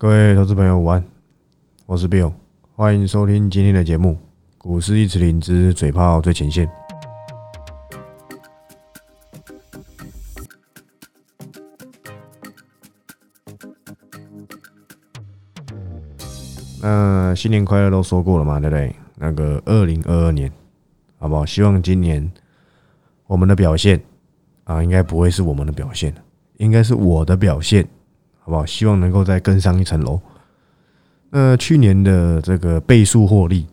各位投资朋友，午安，我是 Bill，欢迎收听今天的节目《股市一词灵之嘴炮最前线》。那新年快乐都说过了嘛，对不对？那个二零二二年，好不好？希望今年我们的表现啊，应该不会是我们的表现，应该是我的表现。好不好？希望能够再更上一层楼。那去年的这个倍数获利，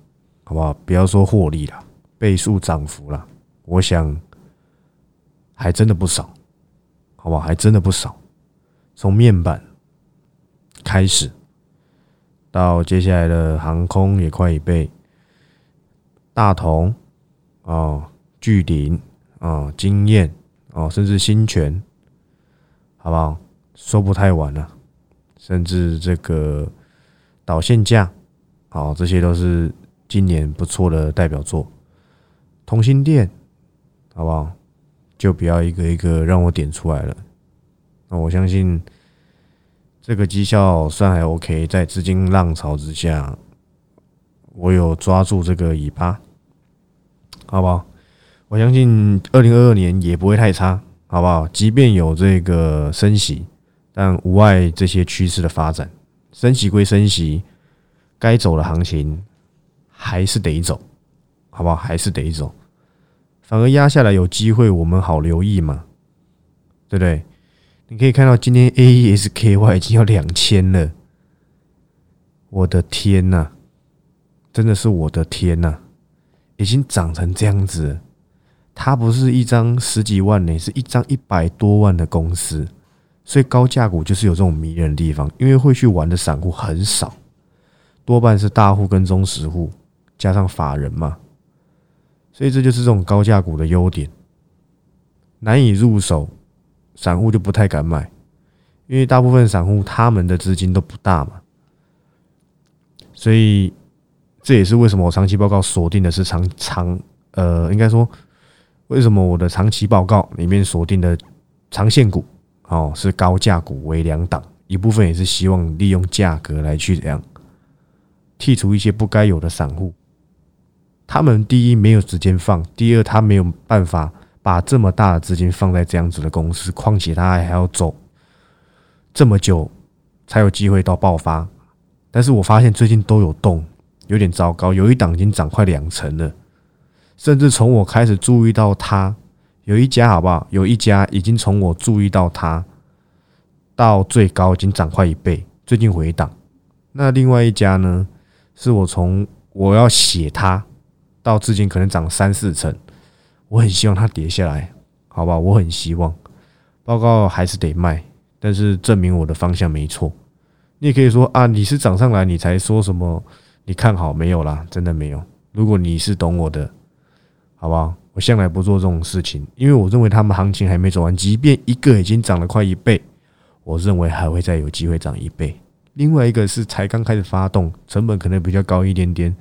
好不好？不要说获利了，倍数涨幅了，我想还真的不少，好不好？还真的不少。从面板开始，到接下来的航空也快一倍，大同哦，巨鼎哦，经验哦，甚至新泉，好不好？说不太晚了，甚至这个导线架，好，这些都是今年不错的代表作。同心店，好不好？就不要一个一个让我点出来了。那我相信这个绩效算还 OK，在资金浪潮之下，我有抓住这个尾巴，好不好？我相信二零二二年也不会太差，好不好？即便有这个升息。但无碍这些趋势的发展，升息归升息，该走的行情还是得走，好不好？还是得走，反而压下来有机会，我们好留意嘛，对不对？你可以看到今天 A E S K Y 已经要两千了，我的天呐，真的是我的天呐，已经涨成这样子，它不是一张十几万呢，是一张一百多万的公司。所以高价股就是有这种迷人的地方，因为会去玩的散户很少，多半是大户跟中实户加上法人嘛，所以这就是这种高价股的优点，难以入手，散户就不太敢买，因为大部分散户他们的资金都不大嘛，所以这也是为什么我长期报告锁定的是长长呃，应该说为什么我的长期报告里面锁定的长线股。哦，是高价股为两档，一部分也是希望利用价格来去这样剔除一些不该有的散户。他们第一没有时间放，第二他没有办法把这么大的资金放在这样子的公司，况且他还要走这么久才有机会到爆发。但是我发现最近都有动，有点糟糕，有一档已经涨快两成了，甚至从我开始注意到它。有一家好不好？有一家已经从我注意到它到最高已经涨快一倍，最近回档。那另外一家呢？是我从我要写它到至今可能涨三四成，我很希望它跌下来，好吧？我很希望。报告还是得卖，但是证明我的方向没错。你也可以说啊，你是涨上来你才说什么？你看好没有啦？真的没有。如果你是懂我的，好不好？我向来不做这种事情，因为我认为他们行情还没走完。即便一个已经涨了快一倍，我认为还会再有机会涨一倍。另外一个是才刚开始发动，成本可能比较高一点点，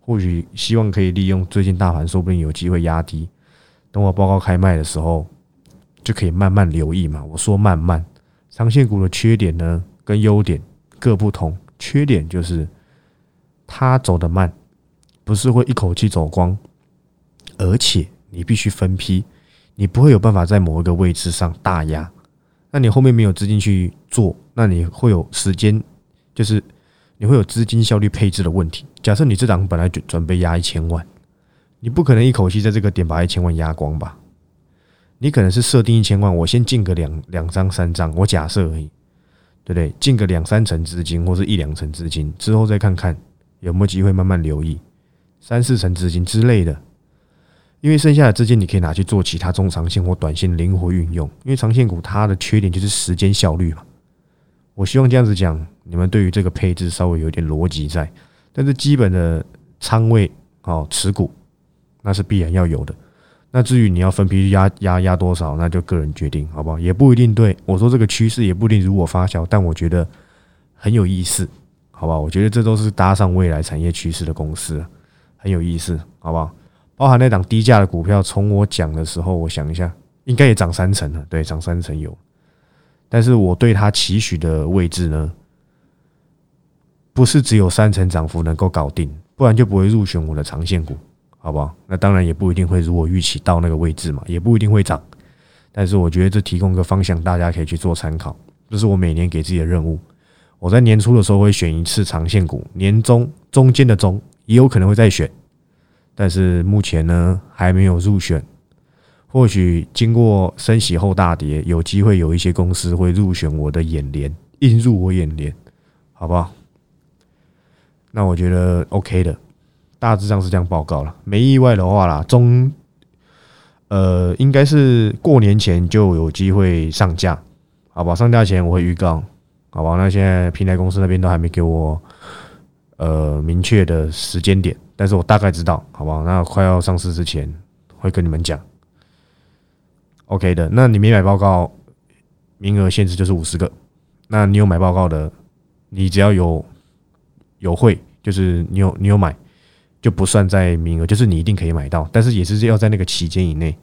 或许希望可以利用最近大盘，说不定有机会压低。等我报告开卖的时候，就可以慢慢留意嘛。我说慢慢，长线股的缺点呢跟优点各不同。缺点就是它走得慢，不是会一口气走光，而且。你必须分批，你不会有办法在某一个位置上大压，那你后面没有资金去做，那你会有时间，就是你会有资金效率配置的问题。假设你这档本来就准备压一千万，你不可能一口气在这个点把一千万压光吧？你可能是设定一千万，我先进个两两张三张，我假设而已，对不对？进个两三成资金或者一两成资金之后再看看有没有机会慢慢留意三四成资金之类的。因为剩下的资金你可以拿去做其他中长线或短线灵活运用。因为长线股它的缺点就是时间效率嘛。我希望这样子讲，你们对于这个配置稍微有点逻辑在。但是基本的仓位哦持股那是必然要有的。那至于你要分批压压压多少，那就个人决定，好不好？也不一定对我说这个趋势也不一定如我发酵，但我觉得很有意思，好不好？我觉得这都是搭上未来产业趋势的公司，很有意思，好不好？包含那档低价的股票，从我讲的时候，我想一下，应该也涨三成了。对，涨三成有。但是我对它期许的位置呢，不是只有三成涨幅能够搞定，不然就不会入选我的长线股，好不好？那当然也不一定会如我预期到那个位置嘛，也不一定会涨。但是我觉得这提供个方向，大家可以去做参考。这是我每年给自己的任务。我在年初的时候会选一次长线股，年中中间的中也有可能会再选，但是目前呢还没有入选。或许经过升息后大跌，有机会有一些公司会入选我的眼帘，映入我眼帘，好不好？那我觉得 OK 的，大致上是这样报告了。没意外的话啦，中呃应该是过年前就有机会上架，好吧？上架前我会预告，好吧？那现在平台公司那边都还没给我呃明确的时间点，但是我大概知道，好不好？那快要上市之前会跟你们讲。OK 的，那你没买报告，名额限制就是五十个。那你有买报告的，你只要有有会，就是你有你有买，就不算在名额，就是你一定可以买到，但是也是要在那个期间以内。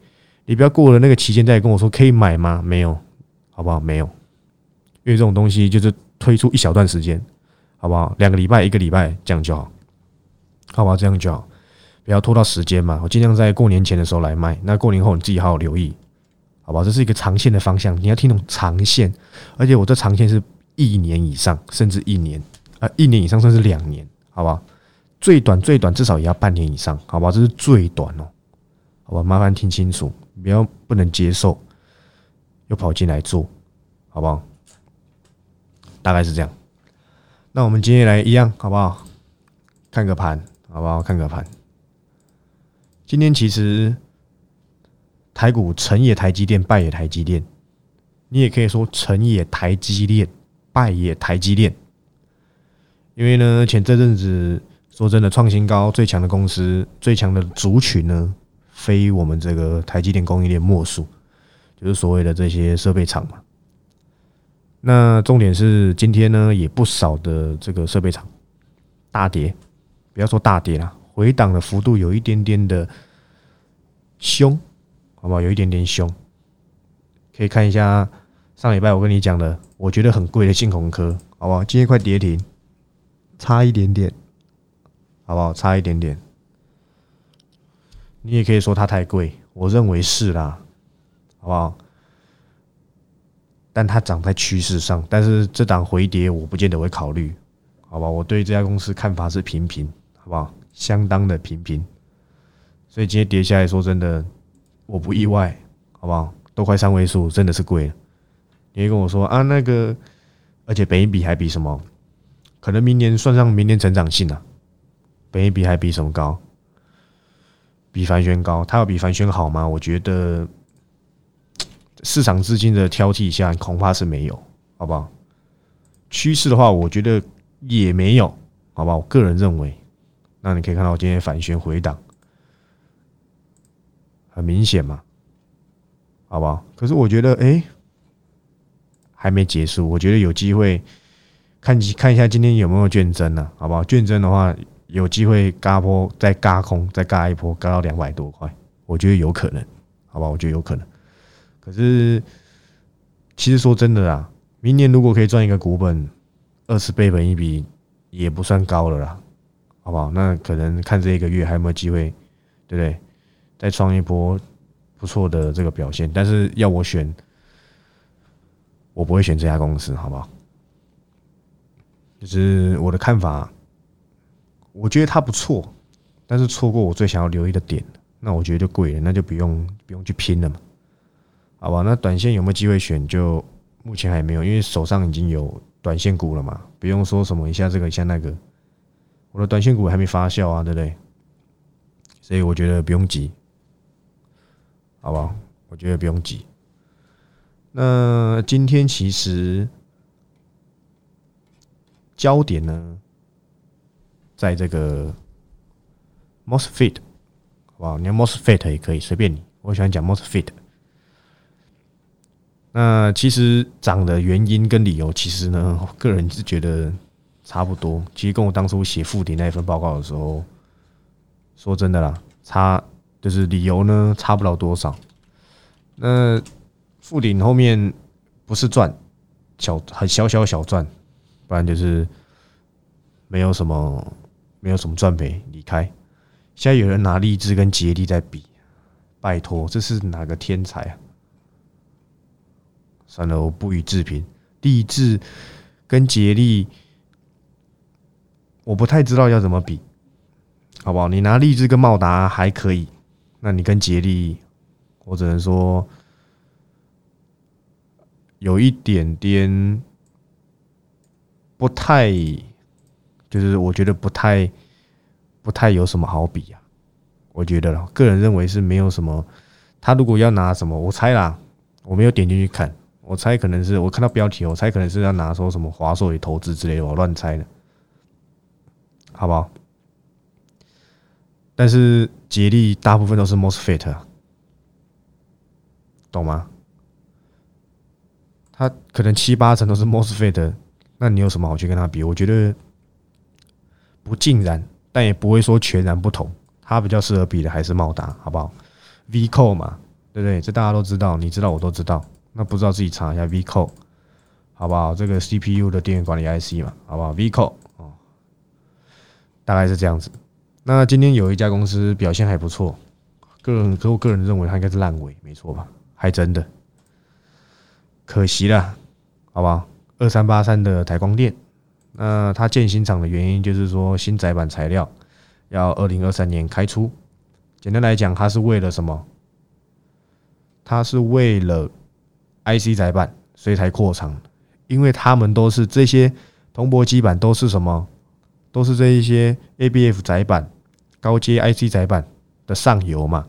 你不要过了那个期间再跟我说可以买吗？没有，好不好？没有，因为这种东西就是推出一小段时间，好不好？两个礼拜、一个礼拜这样就好，好不好？这样就好，不要拖到时间嘛。我尽量在过年前的时候来卖，那过年后你自己好好留意。好吧，这是一个长线的方向，你要听懂长线，而且我这长线是一年以上，甚至一年，啊，一年以上甚至两年，好吧，最短最短至少也要半年以上，好吧，这是最短哦，好吧，麻烦听清楚，不要不能接受，又跑进来做，好不好？大概是这样，那我们今天来一样，好不好？看个盘，好不好？看个盘，今天其实。台股成也台积电，败也台积电。你也可以说成也台积电，败也台积电。因为呢，前这阵子说真的，创新高最强的公司、最强的族群呢，非我们这个台积电供应链莫属，就是所谓的这些设备厂嘛。那重点是今天呢，也不少的这个设备厂大跌，不要说大跌了，回档的幅度有一点点的凶。好不好？有一点点凶，可以看一下上礼拜我跟你讲的，我觉得很贵的信鸿科，好不好？今天快跌停，差一点点，好不好？差一点点，你也可以说它太贵，我认为是啦，好不好？但它涨在趋势上，但是这档回跌我不见得会考虑，好吧？我对这家公司看法是平平，好不好？相当的平平，所以今天跌下来说真的。我不意外，好不好？都快三位数，真的是贵了。你会跟我说啊，那个，而且本一比还比什么？可能明年算上明年成长性啊，本一比还比什么高？比凡轩高，它要比凡轩好吗？我觉得市场资金的挑剔下，恐怕是没有，好不好？趋势的话，我觉得也没有，好不好？我个人认为，那你可以看到我今天反旋回档。很明显嘛，好不好？可是我觉得，哎，还没结束。我觉得有机会看看一下今天有没有卷增呢？好不好？卷增的话，有机会嘎波再嘎空，再嘎一波，嘎到两百多块，我觉得有可能，好吧？我觉得有可能。可是，其实说真的啦，明年如果可以赚一个股本二十倍本一笔，也不算高了啦，好不好？那可能看这一个月还有没有机会，对不对？再创一波不错的这个表现，但是要我选，我不会选这家公司，好不好？就是我的看法，我觉得它不错，但是错过我最想要留意的点，那我觉得就贵了，那就不用不用去拼了嘛，好吧？那短线有没有机会选？就目前还没有，因为手上已经有短线股了嘛，不用说什么一下这个一下那个，我的短线股还没发酵啊，对不对？所以我觉得不用急。好不好？我觉得不用急。那今天其实焦点呢，在这个 Mosfet，好不好？你要 Mosfet 也可以，随便你。我喜欢讲 Mosfet。那其实涨的原因跟理由，其实呢，个人是觉得差不多。其实跟我当初写附顶那一份报告的时候，说真的啦，差。就是理由呢，差不了多少。那附顶后面不是赚小很小小小赚，不然就是没有什么没有什么赚赔离开。现在有人拿励志跟杰力在比，拜托，这是哪个天才啊？算了，我不予置评。励志跟杰力，我不太知道要怎么比，好不好？你拿励志跟茂达还可以，那你跟杰力，我只能说有一点点不太。就是我觉得不太不太有什么好比啊，我觉得个人认为是没有什么。他如果要拿什么，我猜啦，我没有点进去看，我猜可能是我看到标题，我猜可能是要拿说什么华硕也投资之类的，我乱猜的，好不好？但是捷力大部分都是 MOSFET，懂吗？它可能七八成都是 MOSFET，那你有什么好去跟他比？我觉得。不尽然，但也不会说全然不同。它比较适合比的还是茂达，好不好？V 扣嘛，对不对？这大家都知道，你知道我都知道。那不知道自己查一下 V 扣，好不好？这个 CPU 的电源管理 IC 嘛，好不好？V 扣哦，大概是这样子。那今天有一家公司表现还不错，个人可我个人认为它应该是烂尾，没错吧？还真的，可惜了，好不好？二三八三的台光电。那它建新厂的原因就是说新载板材料要二零二三年开出。简单来讲，它是为了什么？它是为了 IC 载板，所以才扩厂。因为他们都是这些铜箔基板都是什么？都是这一些 ABF 载板、高阶 IC 载板的上游嘛，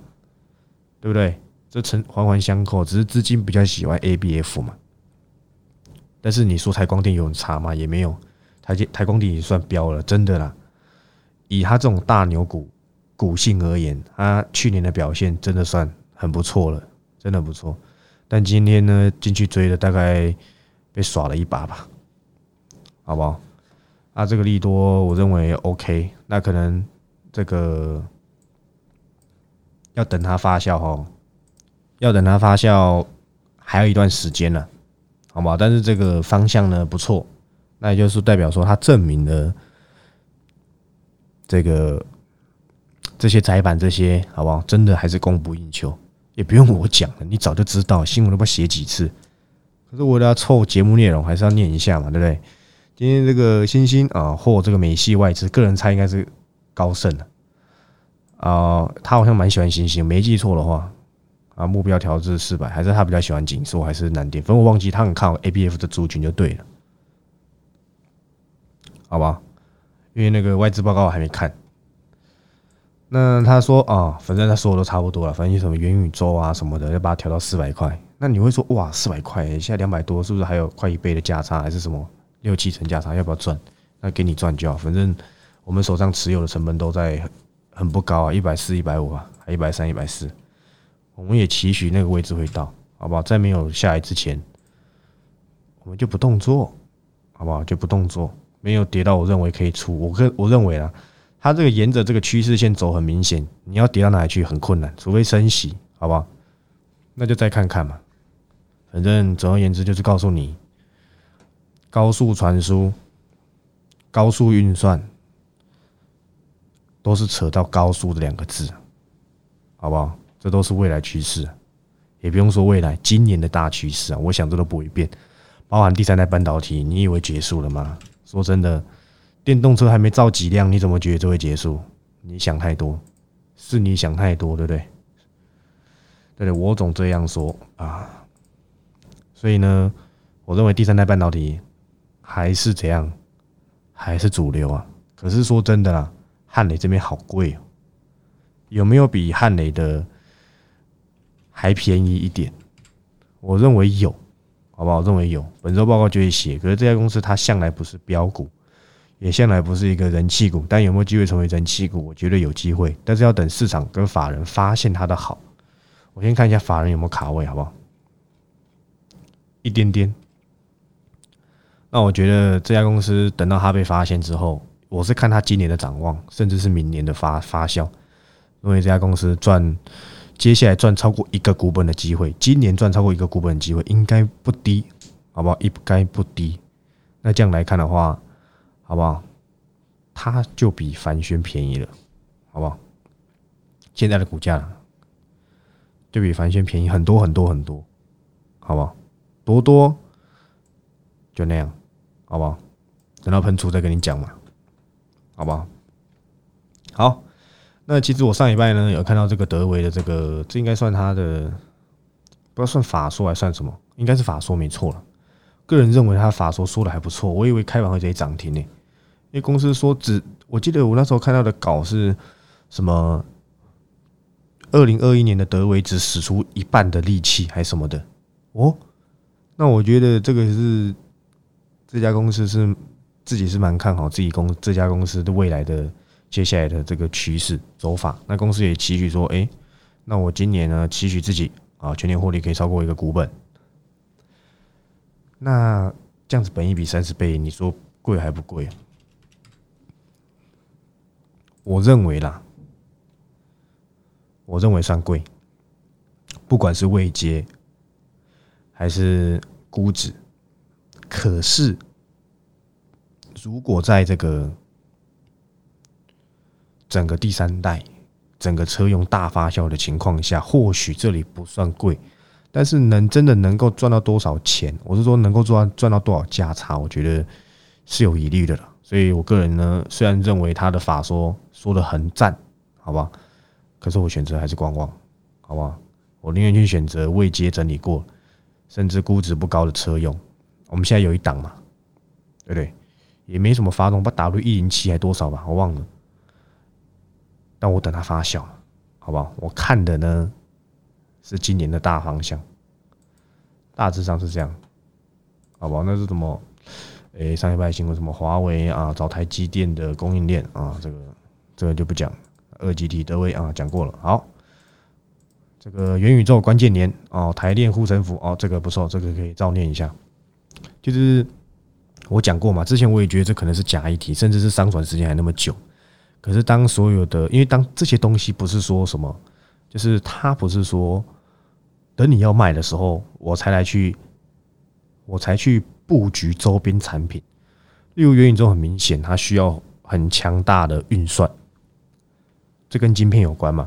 对不对？这成环环相扣，只是资金比较喜欢 ABF 嘛。但是你说台光电有差吗？也没有。台积台光电也算标了，真的啦。以它这种大牛股股性而言，它去年的表现真的算很不错了，真的不错。但今天呢，进去追的大概被耍了一把吧，好不好？啊，这个利多我认为 OK，那可能这个要等它发酵哈，要等它发酵还有一段时间呢，好不好？但是这个方向呢不错。那也就是代表说，它证明了这个这些窄板这些好不好？真的还是供不应求，也不用我讲了，你早就知道，新闻都不写几次。可是为了要凑节目内容，还是要念一下嘛，对不对？今天这个星星啊，或这个美系外资，个人猜应该是高盛的啊，他好像蛮喜欢星星，没记错的话啊，目标调至四百，还是他比较喜欢紧缩，还是难点？反正我忘记他很看好 A B F 的族群就对了。好吧，因为那个外资报告我还没看。那他说啊，反正他说的都差不多了，反正什么元宇宙啊什么的，要把它调到四百块。那你会说哇，四百块，现在两百多，是不是还有快一倍的价差，还是什么六七成价差？要不要赚？那给你赚就好，反正我们手上持有的成本都在很不高啊，一百四、一百五啊，还一百三、一百四。我们也期许那个位置会到，好不好？在没有下来之前，我们就不动作，好不好？就不动作。没有跌到我认为可以出，我跟我认为啊，它这个沿着这个趋势线走很明显，你要跌到哪里去很困难，除非升息，好不好？那就再看看嘛。反正总而言之就是告诉你，高速传输、高速运算都是扯到高速的两个字，好不好？这都是未来趋势，也不用说未来今年的大趋势啊，我想这都不会变，包含第三代半导体，你以为结束了吗？说真的，电动车还没造几辆，你怎么觉得就会结束？你想太多，是你想太多，对不对？对对，我总这样说啊。所以呢，我认为第三代半导体还是怎样，还是主流啊。可是说真的啦，汉磊这边好贵哦，有没有比汉磊的还便宜一点？我认为有。好不好？我认为有本周报告就会写。可是这家公司它向来不是标股，也向来不是一个人气股。但有没有机会成为人气股？我觉得有机会，但是要等市场跟法人发现它的好。我先看一下法人有没有卡位，好不好？一点点。那我觉得这家公司等到它被发现之后，我是看它今年的展望，甚至是明年的发发酵。因为这家公司赚。接下来赚超过一个股本的机会，今年赚超过一个股本的机会应该不低，好不好？应该不低。那这样来看的话，好不好？它就比凡轩便宜了，好不好？现在的股价就比凡轩便宜很多很多很多，好不好？多多就那样，好不好？等到喷出再跟你讲嘛，好不好？好，那其实我上礼拜呢有看到这个德维的这个，这应该算他的，不知道算法说还算什么，应该是法说没错了。个人认为他法说说的还不错，我以为开完会直接涨停呢，因为公司说只，我记得我那时候看到的稿是什么，二零二一年的德维只使出一半的力气还什么的哦，那我觉得这个是这家公司是自己是蛮看好自己公这家公司的未来的接下来的这个趋势走法，那公司也期许说，哎，那我今年呢期许自己啊全年获利可以超过一个股本。那这样子，本一比三十倍，你说贵还不贵？我认为啦，我认为算贵。不管是未接还是估值，可是如果在这个整个第三代、整个车用大发酵的情况下，或许这里不算贵。但是能真的能够赚到多少钱？我是说能够赚赚到多少价差？我觉得是有疑虑的了。所以我个人呢，虽然认为他的法说说的很赞，好吧，可是我选择还是观望，好不好？我宁愿去选择未接整理过，甚至估值不高的车用。我们现在有一档嘛，对不对？也没什么发动，把 W 一零七还多少吧，我忘了。但我等它发酵，好不好？我看的呢。是今年的大方向，大致上是这样，好不好？那是什么？诶，上一拜新闻什么？华为啊，找台积电的供应链啊，这个这个就不讲。二级体德威啊，讲过了。好，这个元宇宙关键年哦，台链护身符哦，这个不错，这个可以照念一下。就是我讲过嘛，之前我也觉得这可能是假议题，甚至是商转时间还那么久。可是当所有的，因为当这些东西不是说什么。就是他不是说等你要卖的时候，我才来去，我才去布局周边产品。例如元宇宙很明显，它需要很强大的运算，这跟晶片有关嘛？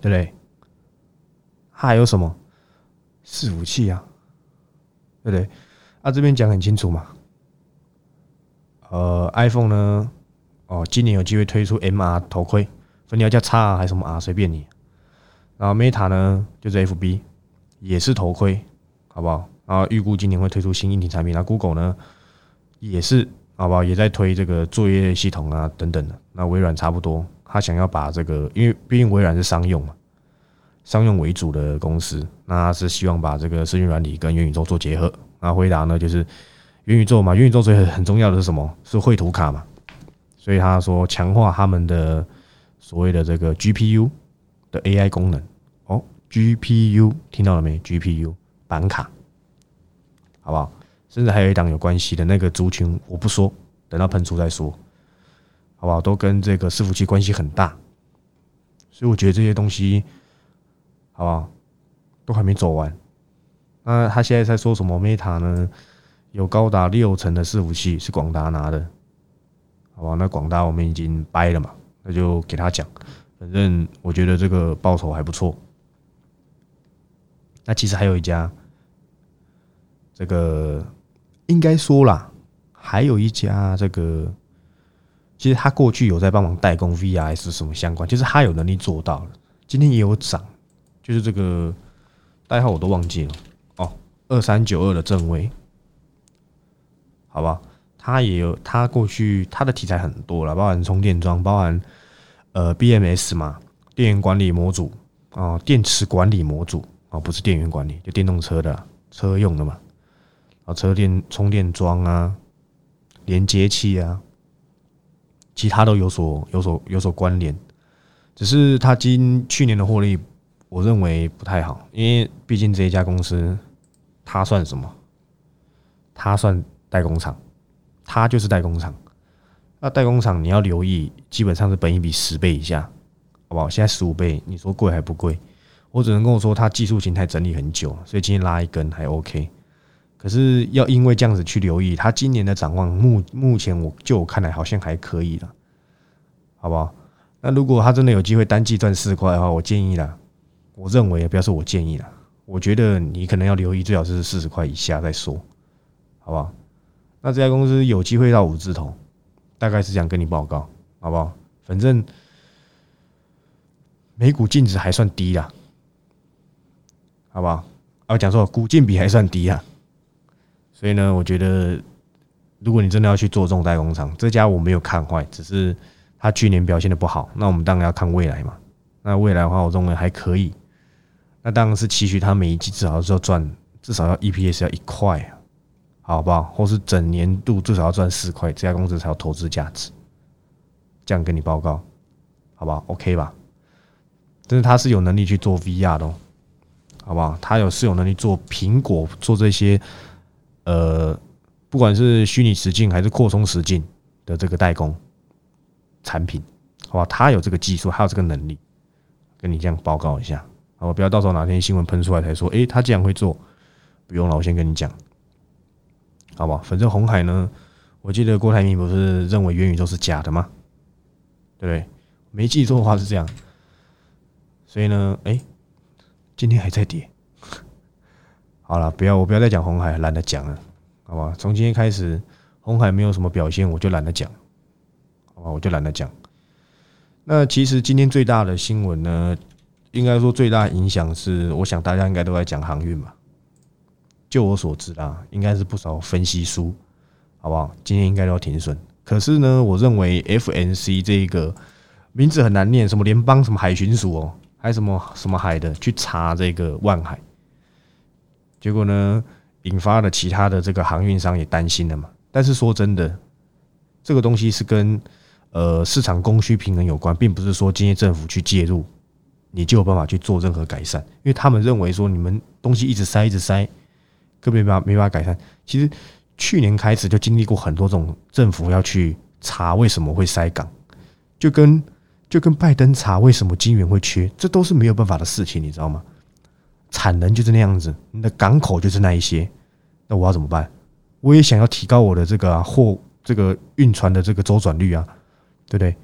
对不对？还有什么伺服器啊？对不对？啊，这边讲很清楚嘛。呃，iPhone 呢，哦，今年有机会推出 MR 头盔。分你要叫叉还是什么啊？随便你。然后 Meta 呢，就是 FB，也是头盔，好不好？然后预估今年会推出新硬体产品。那 Google 呢，也是，好不好？也在推这个作业系统啊，等等的。那微软差不多，他想要把这个，因为毕竟微软是商用嘛，商用为主的公司，那是希望把这个视讯软体跟元宇宙做结合。那回答呢，就是元宇宙嘛，元宇宙最很重要的是什么？是绘图卡嘛。所以他说强化他们的。所谓的这个 GPU 的 AI 功能哦，GPU 听到了没？GPU 板卡，好不好？甚至还有一档有关系的那个族群，我不说，等到喷出再说，好不好？都跟这个伺服器关系很大，所以我觉得这些东西，好不好？都还没走完。那他现在在说什么？Meta 呢？有高达六成的伺服器是广达拿的，好吧？那广达我们已经掰了嘛？那就给他讲，反正我觉得这个报酬还不错。那其实还有一家，这个应该说啦，还有一家这个，其实他过去有在帮忙代工 VR 是什么相关，就是他有能力做到了。今天也有涨，就是这个代号我都忘记了。哦，二三九二的正位，好吧。他也有，他过去他的题材很多了，包含充电桩，包含呃 BMS 嘛，电源管理模组啊，电池管理模组啊，不是电源管理，就电动车的车用的嘛，啊，车电充电桩啊，连接器啊，其他都有所有所有所关联，只是他今去年的获利，我认为不太好，因为毕竟这一家公司，它算什么？它算代工厂。它就是代工厂，那代工厂你要留意，基本上是本一比十倍以下，好不好？现在十五倍，你说贵还不贵？我只能跟我说它技术形态整理很久，所以今天拉一根还 OK。可是要因为这样子去留意，它今年的展望目目前我就我看来好像还可以了，好不好？那如果它真的有机会单季赚四块的话，我建议啦，我认为不要说我建议了，我觉得你可能要留意，最好是四十块以下再说，好不好？那这家公司有机会到五字头，大概是这样跟你报告，好不好？反正每股净值还算低啦，好不好？啊，讲错，股净比还算低啊。所以呢，我觉得如果你真的要去做这种代工厂，这家我没有看坏，只是他去年表现的不好。那我们当然要看未来嘛。那未来的话，我认为还可以。那当然是期许他每一季至少要赚，至少要 EPS 要一块啊，好不好？或是整年度至少要赚四块，这家公司才有投资价值。这样跟你报告，好不好？OK 吧？但是他是有能力去做 VR 的，好不好？他有是有能力做苹果做这些。呃，不管是虚拟实境还是扩充实境的这个代工产品，好吧，他有这个技术，还有这个能力，跟你这样报告一下，好我，不要到时候哪天新闻喷出来才说，诶，他竟然会做，不用了，我先跟你讲，好吧，反正红海呢，我记得郭台铭不是认为元宇宙是假的吗？对不对？没记错的话是这样，所以呢，诶，今天还在跌。好了，不要我不要再讲红海，懒得讲了，好吧？从今天开始，红海没有什么表现，我就懒得讲，好吧？我就懒得讲。那其实今天最大的新闻呢，应该说最大影响是，我想大家应该都在讲航运吧？就我所知啦，应该是不少分析书，好不好？今天应该都要停损。可是呢，我认为 FNC 这一个名字很难念，什么联邦什么海巡署哦，还什么什么海的，去查这个万海。结果呢，引发了其他的这个航运商也担心了嘛。但是说真的，这个东西是跟呃市场供需平衡有关，并不是说今天政府去介入，你就有办法去做任何改善。因为他们认为说你们东西一直塞一直塞，根本没办法没办法改善。其实去年开始就经历过很多种政府要去查为什么会塞港，就跟就跟拜登查为什么金元会缺，这都是没有办法的事情，你知道吗？产能就是那样子，你的港口就是那一些，那我要怎么办？我也想要提高我的这个货这个运船的这个周转率啊，对不对？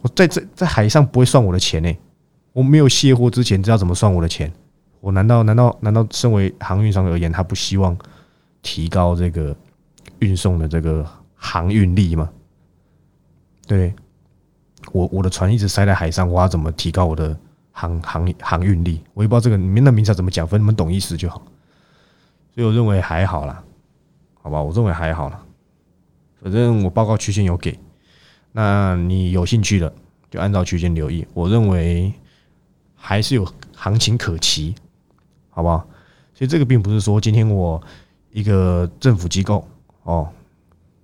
我在这在海上不会算我的钱呢，我没有卸货之前知道怎么算我的钱？我难道难道难道身为航运商而言，他不希望提高这个运送的这个航运力吗？对，我我的船一直塞在海上，我要怎么提高我的？航航航运力，我也不知道这个里面的名词怎么讲，分你们懂意思就好。所以我认为还好啦，好吧，我认为还好啦。反正我报告区间有给，那你有兴趣的就按照区间留意。我认为还是有行情可期，好不好？所以这个并不是说今天我一个政府机构哦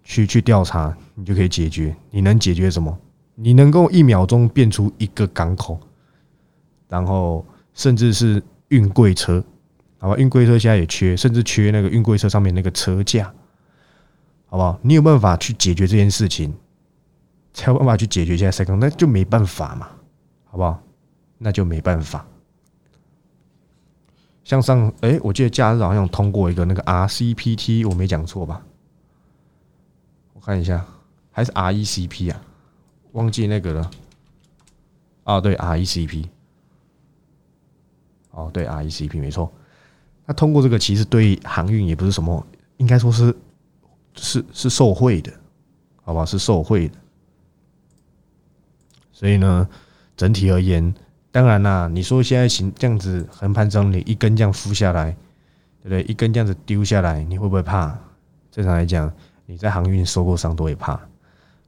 去去调查你就可以解决。你能解决什么？你能够一秒钟变出一个港口？然后甚至是运柜车，好吧，运柜车现在也缺，甚至缺那个运柜车上面那个车架，好不好？你有办法去解决这件事情，才有办法去解决现在塞工，那就没办法嘛，好不好？那就没办法。像上，哎，我记得假日好像通过一个那个 RCPT，我没讲错吧？我看一下，还是 RECP 啊？忘记那个了。啊，对，RECP。哦，对，RECP 没错。那通过这个，其实对航运也不是什么，应该说是是是受贿的，好吧？是受贿的。所以呢，整体而言，当然啦，你说现在行这样子横盘整理，一根这样敷下来，对不对？一根这样子丢下来，你会不会怕？正常来讲，你在航运收购商都会怕。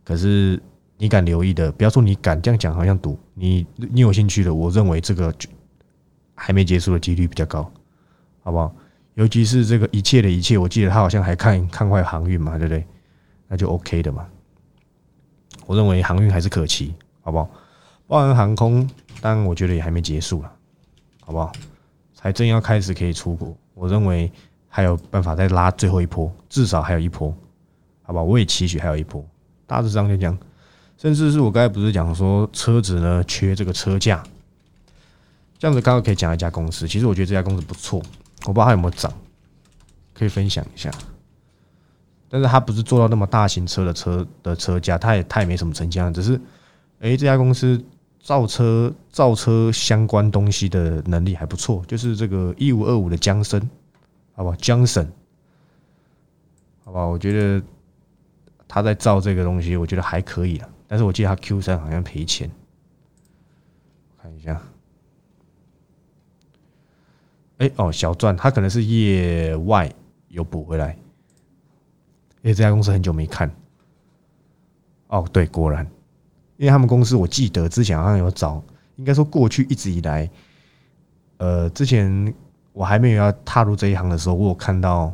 可是你敢留意的，不要说你敢这样讲，好像赌你你有兴趣的，我认为这个就。还没结束的几率比较高，好不好？尤其是这个一切的一切，我记得他好像还看看坏航运嘛，对不对？那就 OK 的嘛。我认为航运还是可期，好不好？包含航空，但我觉得也还没结束了，好不好？才正要开始可以出国，我认为还有办法再拉最后一波，至少还有一波，好吧？我也期许还有一波。大致上就讲，甚至是我刚才不是讲说车子呢缺这个车架。这样子刚刚可以讲一家公司，其实我觉得这家公司不错，我不知道它有没有涨，可以分享一下。但是他不是做到那么大型车的车的车价，他也他也没什么成交，只是，哎，这家公司造车造车相关东西的能力还不错，就是这个一五二五的江森，好吧，江森，好吧，我觉得他在造这个东西，我觉得还可以了。但是我记得他 Q 三好像赔钱，看一下，哎哦，小赚，他可能是业外有补回来。因为这家公司很久没看，哦，对，果然，因为他们公司我记得之前好像有找，应该说过去一直以来，呃，之前我还没有要踏入这一行的时候，我有看到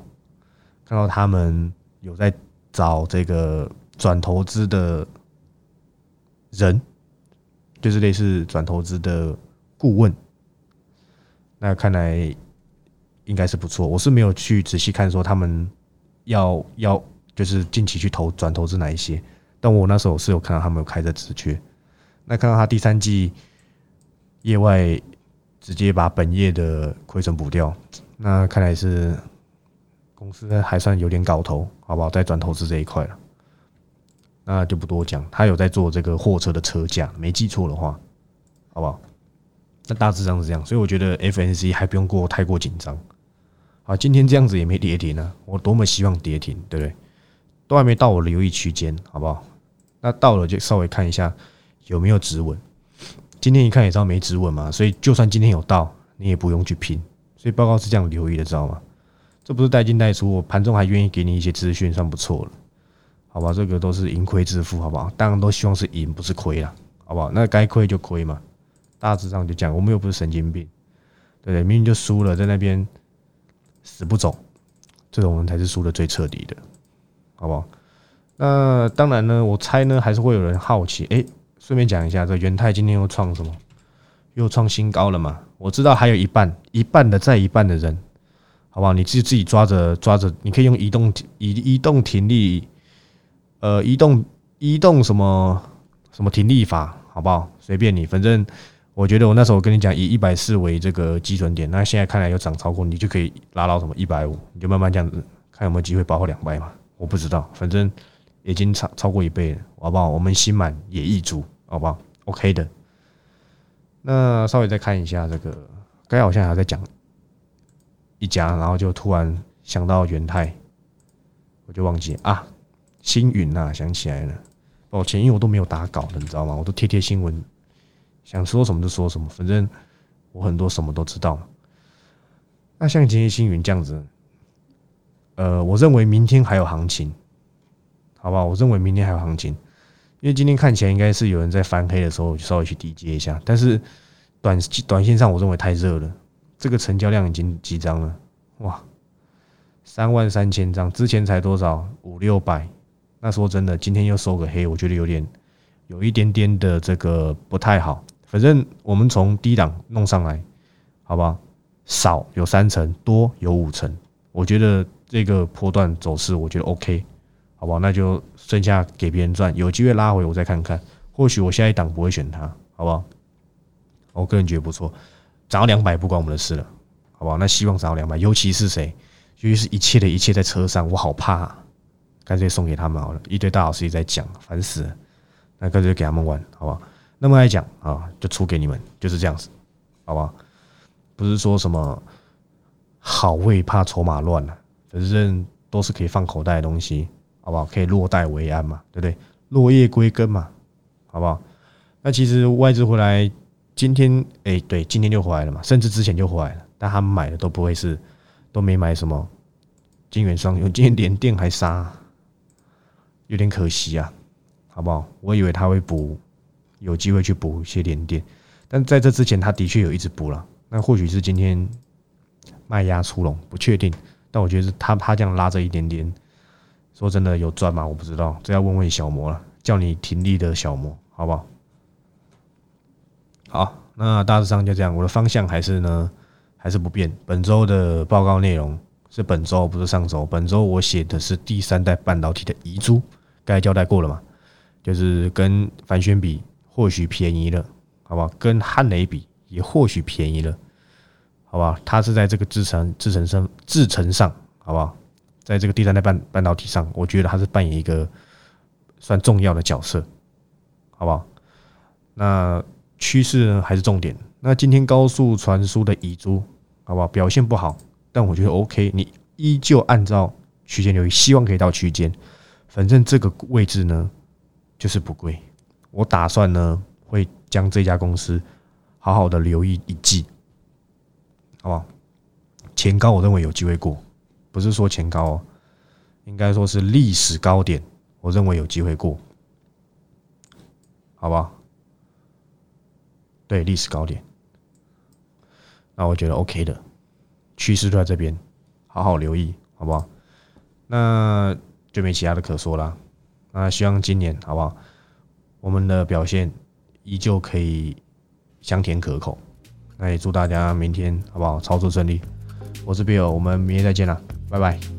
看到他们有在找这个转投资的人，就是类似转投资的顾问，那看来应该是不错。我是没有去仔细看说他们要要。就是近期去投转投资哪一些？但我那时候是有看到他们有开着直缺，那看到他第三季业外直接把本业的亏损补掉，那看来是公司还算有点搞头，好不好？在转投资这一块了，那就不多讲。他有在做这个货车的车架，没记错的话，好不好？那大致上是这样，所以我觉得 FNC 还不用过太过紧张。啊，今天这样子也没跌停呢，我多么希望跌停，对不对？都还没到我留意区间，好不好？那到了就稍微看一下有没有止稳。今天一看也知道没止稳嘛，所以就算今天有到，你也不用去拼。所以报告是这样留意的，知道吗？这不是带进带出，我盘中还愿意给你一些资讯，算不错了，好吧？这个都是盈亏自负，好不好？当然都希望是赢，不是亏了，好不好？那该亏就亏嘛，大致上就这样。我们又不是神经病，对不对？明明就输了，在那边死不走，这种人才是输的最彻底的。好不好？那当然呢，我猜呢，还是会有人好奇。哎，顺便讲一下，这元泰今天又创什么？又创新高了嘛？我知道还有一半，一半的再一半的人，好不好？你自己自己抓着抓着，你可以用移动移移动停力，呃，移动移动什么什么停力法，好不好？随便你，反正我觉得我那时候跟你讲，以一百四为这个基准点，那现在看来又涨超过，你就可以拉到什么一百五，你就慢慢这样子，看有没有机会包括两百嘛。我不知道，反正已经超超过一倍了，好不好？我们心满也意足，好不好？OK 的。那稍微再看一下这个，刚才好像还在讲一家，然后就突然想到元泰，我就忘记啊，星云呐，想起来了。抱歉，因为我都没有打稿的，你知道吗？我都贴贴新闻，想说什么就说什么，反正我很多什么都知道。那像今天星云这样子。呃，我认为明天还有行情，好不好？我认为明天还有行情，因为今天看起来应该是有人在翻黑的时候稍微去低接一下，但是短短线上我认为太热了，这个成交量已经几张了，哇，三万三千张，之前才多少五六百，那说真的，今天又收个黑，我觉得有点有一点点的这个不太好。反正我们从低档弄上来，好不好？少有三成，多有五成，我觉得。这个波段走势，我觉得 OK，好不好？那就剩下给别人赚，有机会拉回我再看看。或许我下一档不会选它，好不好？我个人觉得不错，涨到两百不关我们的事了，好不好？那希望涨到两百，尤其是谁？尤其是一切的一切在车上，我好怕，干脆送给他们好了。一堆大老师也在讲，烦死了。那干脆给他们玩，好不好？那么来讲啊，就出给你们，就是这样子，好不好？不是说什么好位怕筹码乱了。反正都是可以放口袋的东西，好不好？可以落袋为安嘛，对不对？落叶归根嘛，好不好？那其实外资回来，今天哎，对，今天就回来了嘛，甚至之前就回来了，但他们买的都不会是，都没买什么金元双雄，今天连电还杀，有点可惜啊，好不好？我以为他会补，有机会去补一些连电，但在这之前，他的确有一直补了，那或许是今天卖压出笼，不确定。但我觉得他他这样拉着一点点，说真的有赚吗？我不知道，这要问问小魔了。叫你停利的小魔，好不好？好，那大致上就这样。我的方向还是呢，还是不变。本周的报告内容是本周，不是上周。本周我写的是第三代半导体的遗珠，刚才交代过了嘛？就是跟凡轩比，或许便宜了，好不好？跟汉雷比，也或许便宜了。好吧，它是在这个制程、制程上、制程上，好不好？在这个第三代半半导体上，我觉得它是扮演一个算重要的角色，好不好？那趋势呢还是重点。那今天高速传输的遗珠，好不好？表现不好，但我觉得 OK，你依旧按照区间留意，希望可以到区间。反正这个位置呢，就是不贵。我打算呢，会将这家公司好好的留意一季，好不好？前高我认为有机会过，不是说前高哦，应该说是历史高点，我认为有机会过，好不好？对，历史高点，那我觉得 OK 的，趋势都在这边，好好留意，好不好？那就没其他的可说了。那希望今年好不好？我们的表现依旧可以香甜可口。那也祝大家明天好不好？操作顺利。我是 Bill，我们明天再见了，拜拜。